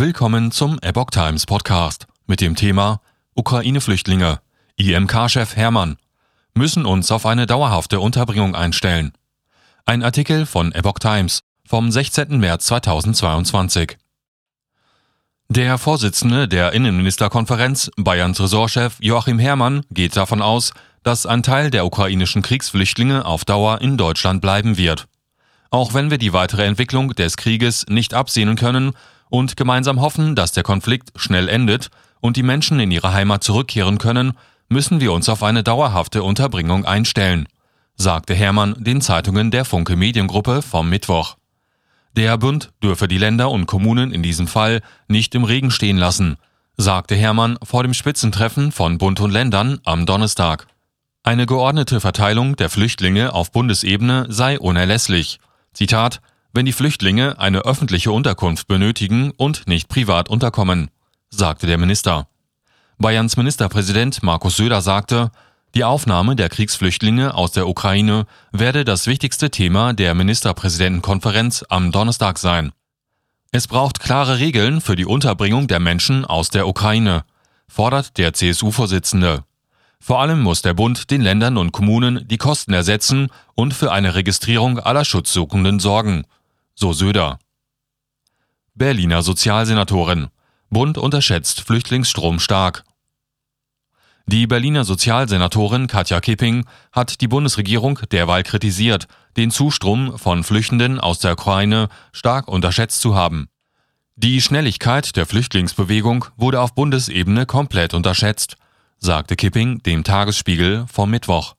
Willkommen zum Epoch Times Podcast mit dem Thema Ukraine-Flüchtlinge. IMK-Chef Hermann müssen uns auf eine dauerhafte Unterbringung einstellen. Ein Artikel von Epoch Times vom 16. März 2022. Der Vorsitzende der Innenministerkonferenz, Bayerns Ressortchef Joachim Herrmann, geht davon aus, dass ein Teil der ukrainischen Kriegsflüchtlinge auf Dauer in Deutschland bleiben wird. Auch wenn wir die weitere Entwicklung des Krieges nicht absehen können und gemeinsam hoffen, dass der Konflikt schnell endet und die Menschen in ihre Heimat zurückkehren können, müssen wir uns auf eine dauerhafte Unterbringung einstellen, sagte Hermann den Zeitungen der Funke Mediengruppe vom Mittwoch. Der Bund dürfe die Länder und Kommunen in diesem Fall nicht im Regen stehen lassen, sagte Hermann vor dem Spitzentreffen von Bund und Ländern am Donnerstag. Eine geordnete Verteilung der Flüchtlinge auf Bundesebene sei unerlässlich. Zitat wenn die Flüchtlinge eine öffentliche Unterkunft benötigen und nicht privat unterkommen, sagte der Minister. Bayerns Ministerpräsident Markus Söder sagte, die Aufnahme der Kriegsflüchtlinge aus der Ukraine werde das wichtigste Thema der Ministerpräsidentenkonferenz am Donnerstag sein. Es braucht klare Regeln für die Unterbringung der Menschen aus der Ukraine, fordert der CSU-Vorsitzende. Vor allem muss der Bund den Ländern und Kommunen die Kosten ersetzen und für eine Registrierung aller Schutzsuchenden sorgen, so Söder. Berliner Sozialsenatorin. Bund unterschätzt Flüchtlingsstrom stark. Die Berliner Sozialsenatorin Katja Kipping hat die Bundesregierung derweil kritisiert, den Zustrom von Flüchtenden aus der Ukraine stark unterschätzt zu haben. Die Schnelligkeit der Flüchtlingsbewegung wurde auf Bundesebene komplett unterschätzt, sagte Kipping dem Tagesspiegel vom Mittwoch.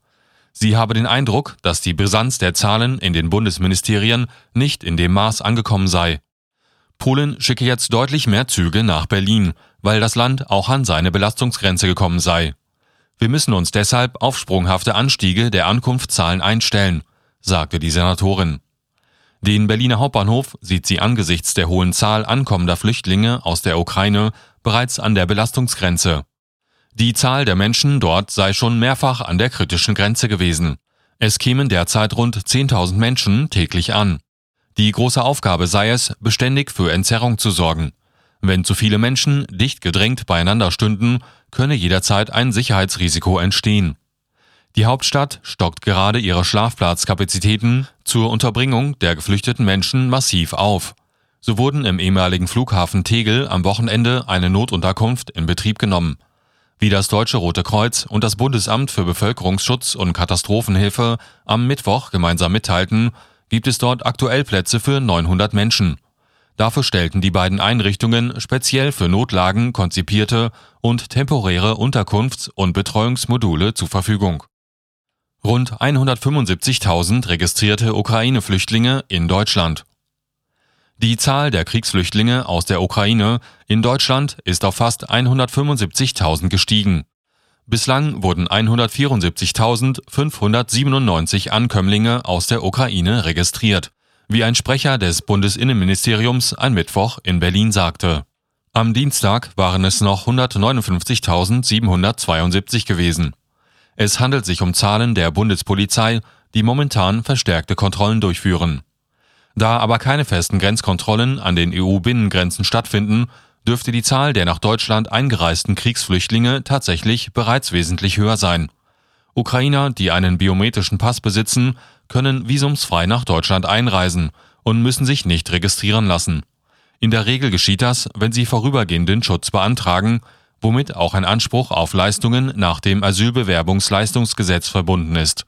Sie habe den Eindruck, dass die Brisanz der Zahlen in den Bundesministerien nicht in dem Maß angekommen sei. Polen schicke jetzt deutlich mehr Züge nach Berlin, weil das Land auch an seine Belastungsgrenze gekommen sei. Wir müssen uns deshalb auf sprunghafte Anstiege der Ankunftszahlen einstellen, sagte die Senatorin. Den Berliner Hauptbahnhof sieht sie angesichts der hohen Zahl ankommender Flüchtlinge aus der Ukraine bereits an der Belastungsgrenze. Die Zahl der Menschen dort sei schon mehrfach an der kritischen Grenze gewesen. Es kämen derzeit rund 10.000 Menschen täglich an. Die große Aufgabe sei es, beständig für Entzerrung zu sorgen. Wenn zu viele Menschen dicht gedrängt beieinander stünden, könne jederzeit ein Sicherheitsrisiko entstehen. Die Hauptstadt stockt gerade ihre Schlafplatzkapazitäten zur Unterbringung der geflüchteten Menschen massiv auf. So wurden im ehemaligen Flughafen Tegel am Wochenende eine Notunterkunft in Betrieb genommen. Wie das Deutsche Rote Kreuz und das Bundesamt für Bevölkerungsschutz und Katastrophenhilfe am Mittwoch gemeinsam mitteilten, gibt es dort aktuell Plätze für 900 Menschen. Dafür stellten die beiden Einrichtungen speziell für Notlagen konzipierte und temporäre Unterkunfts- und Betreuungsmodule zur Verfügung. Rund 175.000 registrierte Ukraine-Flüchtlinge in Deutschland. Die Zahl der Kriegsflüchtlinge aus der Ukraine in Deutschland ist auf fast 175.000 gestiegen. Bislang wurden 174.597 Ankömmlinge aus der Ukraine registriert, wie ein Sprecher des Bundesinnenministeriums ein Mittwoch in Berlin sagte. Am Dienstag waren es noch 159.772 gewesen. Es handelt sich um Zahlen der Bundespolizei, die momentan verstärkte Kontrollen durchführen. Da aber keine festen Grenzkontrollen an den EU-Binnengrenzen stattfinden, dürfte die Zahl der nach Deutschland eingereisten Kriegsflüchtlinge tatsächlich bereits wesentlich höher sein. Ukrainer, die einen biometrischen Pass besitzen, können visumsfrei nach Deutschland einreisen und müssen sich nicht registrieren lassen. In der Regel geschieht das, wenn sie vorübergehenden Schutz beantragen, womit auch ein Anspruch auf Leistungen nach dem Asylbewerbungsleistungsgesetz verbunden ist.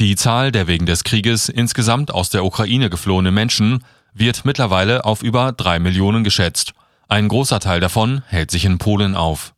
Die Zahl der wegen des Krieges insgesamt aus der Ukraine geflohenen Menschen wird mittlerweile auf über drei Millionen geschätzt. Ein großer Teil davon hält sich in Polen auf